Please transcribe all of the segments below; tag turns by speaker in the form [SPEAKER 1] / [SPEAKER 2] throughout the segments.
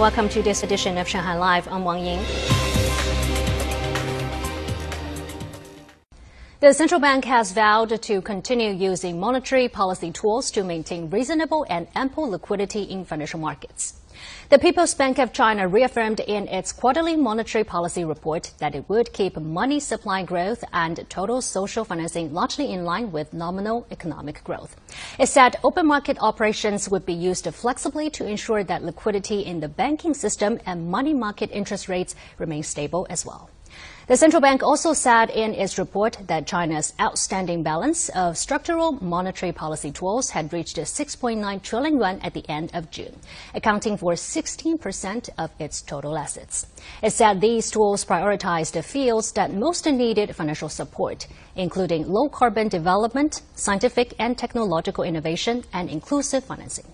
[SPEAKER 1] Welcome to this edition of Shanghai Live. I'm Wang Ying. The central bank has vowed to continue using monetary policy tools to maintain reasonable and ample liquidity in financial markets. The People's Bank of China reaffirmed in its quarterly monetary policy report that it would keep money supply growth and total social financing largely in line with nominal economic growth. It said open market operations would be used flexibly to ensure that liquidity in the banking system and money market interest rates remain stable as well. The central bank also said in its report that China's outstanding balance of structural monetary policy tools had reached 6.9 trillion yuan at the end of June, accounting for 16% of its total assets. It said these tools prioritized the fields that most needed financial support, including low carbon development, scientific and technological innovation, and inclusive financing.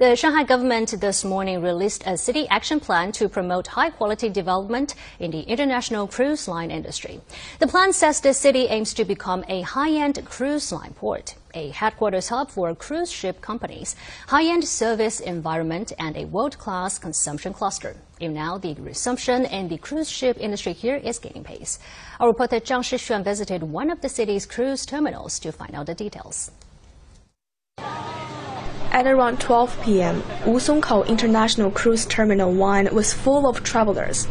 [SPEAKER 1] The Shanghai government this morning released a city action plan to promote high quality development in the international cruise line industry. The plan says the city aims to become a high end cruise line port, a headquarters hub for cruise ship companies, high end service environment, and a world class consumption cluster. Even now, the resumption in the cruise ship industry here is gaining pace. Our reporter Zhang Shixuan visited one of the city's cruise terminals to find out the details.
[SPEAKER 2] At around 12 p.m., Wusongkou International Cruise Terminal 1 was full of travelers.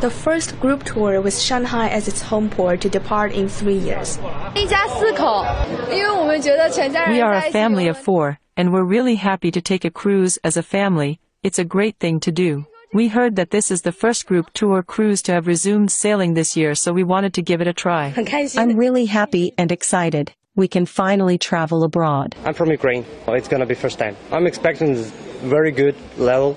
[SPEAKER 2] The first group tour with Shanghai as its home port to depart in three years.
[SPEAKER 3] We are a family of four, and we're really happy to take a cruise as a family. It's a great thing to do. We heard that this is the first group tour cruise to have resumed sailing this year, so we wanted to give it a try.
[SPEAKER 4] I'm really happy and excited we can finally travel abroad.
[SPEAKER 5] I'm from Ukraine. It's going to be first time. I'm expecting very good level.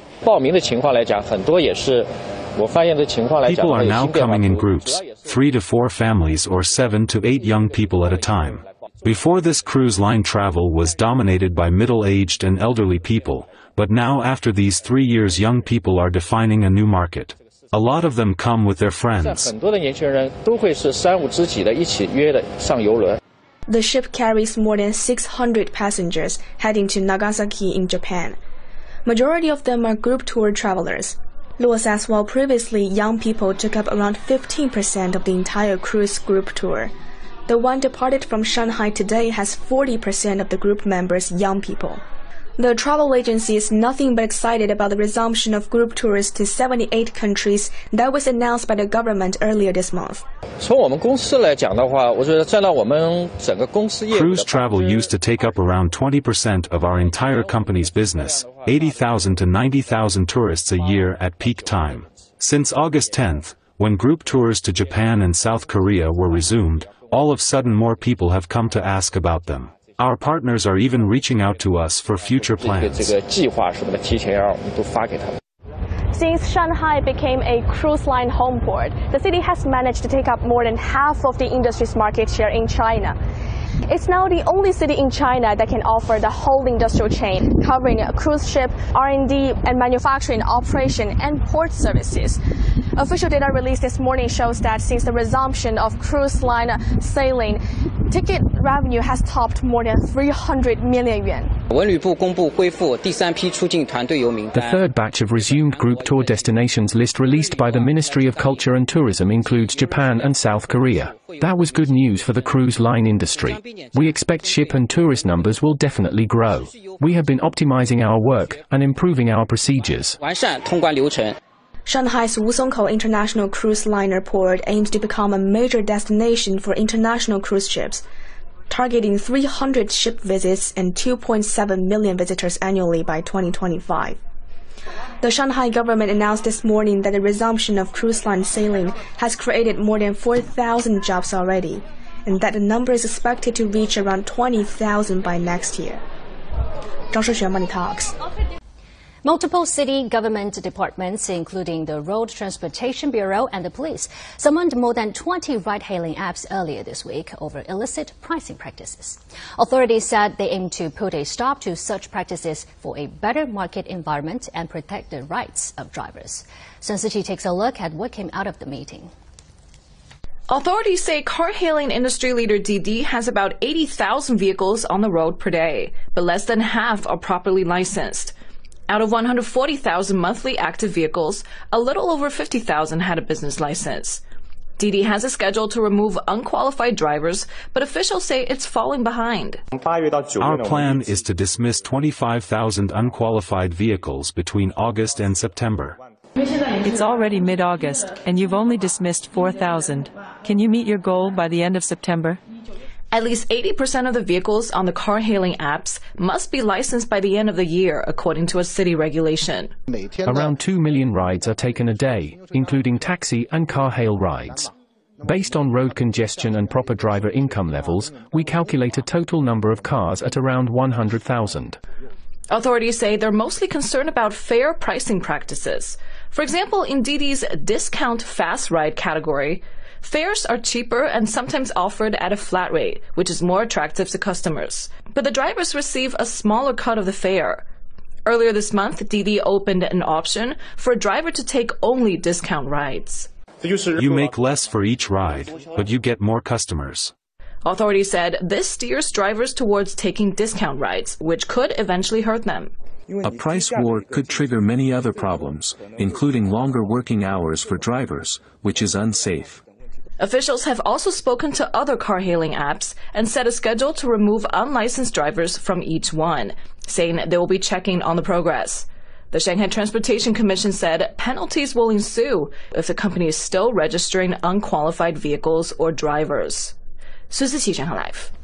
[SPEAKER 6] People are now coming in groups, three to four families or seven to eight young people at a time. Before this cruise line travel was dominated by middle-aged and elderly people, but now after these three years young people are defining a new market. A lot of them come with their friends.
[SPEAKER 2] The ship carries more than 600 passengers heading to Nagasaki in Japan. Majority of them are group tour travelers. Luo says while previously young people took up around 15% of the entire cruise group tour, the one departed from Shanghai today has 40% of the group members young people. The travel agency is nothing but excited about the resumption of group tours to 78 countries that was announced by the government earlier this month.
[SPEAKER 6] Cruise travel used to take up around 20% of our entire company's business, 80,000 to 90,000 tourists a year at peak time. Since August 10th, when group tours to Japan and South Korea were resumed, all of sudden more people have come to ask about them. Our partners are even reaching out to us for future plans.
[SPEAKER 2] Since Shanghai became a cruise line home port, the city has managed to take up more than half of the industry's market share in China. It's now the only city in China that can offer the whole industrial chain, covering cruise ship, R&D, and manufacturing operation and port services. Official data released this morning shows that since the resumption of cruise line sailing, ticket revenue has topped more than 300 million yuan.
[SPEAKER 7] The third batch of resumed group tour destinations list released by the Ministry of Culture and Tourism includes Japan and South Korea. That was good news for the cruise line industry. We expect ship and tourist numbers will definitely grow. We have been optimizing our work and improving our procedures.
[SPEAKER 2] Shanghai's Wusongkou International Cruise Liner Port aims to become a major destination for international cruise ships, targeting 300 ship visits and 2.7 million visitors annually by 2025. The Shanghai government announced this morning that the resumption of cruise line sailing has created more than 4,000 jobs already, and that the number is expected to reach around 20,000 by next year. Zhang Shixuan Money Talks.
[SPEAKER 1] Multiple city government departments, including the Road Transportation Bureau and the police, summoned more than 20 ride-hailing apps earlier this week over illicit pricing practices. Authorities said they aim to put a stop to such practices for a better market environment and protect the rights of drivers. Sun takes a look at what came out of the meeting.
[SPEAKER 8] Authorities say car hailing industry leader Didi has about 80,000 vehicles on the road per day, but less than half are properly licensed. Out of 140,000 monthly active vehicles, a little over 50,000 had a business license. Didi has a schedule to remove unqualified drivers, but officials say it's falling behind.
[SPEAKER 6] Our plan is to dismiss 25,000 unqualified vehicles between August and September.
[SPEAKER 3] It's already mid-August, and you've only dismissed 4,000. Can you meet your goal by the end of September?
[SPEAKER 8] At least 80% of the vehicles on the car hailing apps must be licensed by the end of the year, according to a city regulation.
[SPEAKER 7] Around 2 million rides are taken a day, including taxi and car hail rides. Based on road congestion and proper driver income levels, we calculate a total number of cars at around 100,000.
[SPEAKER 8] Authorities say they're mostly concerned about fair pricing practices. For example, in Didi's discount fast ride category, fares are cheaper and sometimes offered at a flat rate, which is more attractive to customers. But the drivers receive a smaller cut of the fare. Earlier this month, Didi opened an option for a driver to take only discount rides.
[SPEAKER 6] You make less for each ride, but you get more customers.
[SPEAKER 8] Authorities said this steers drivers towards taking discount rides, which could eventually hurt them.
[SPEAKER 9] A price war could trigger many other problems, including longer working hours for drivers, which is unsafe.
[SPEAKER 8] Officials have also spoken to other car hailing apps and set a schedule to remove unlicensed drivers from each one, saying they will be checking on the progress. The Shanghai Transportation Commission said penalties will ensue if the company is still registering unqualified vehicles or drivers. 苏思琪，上海 Life。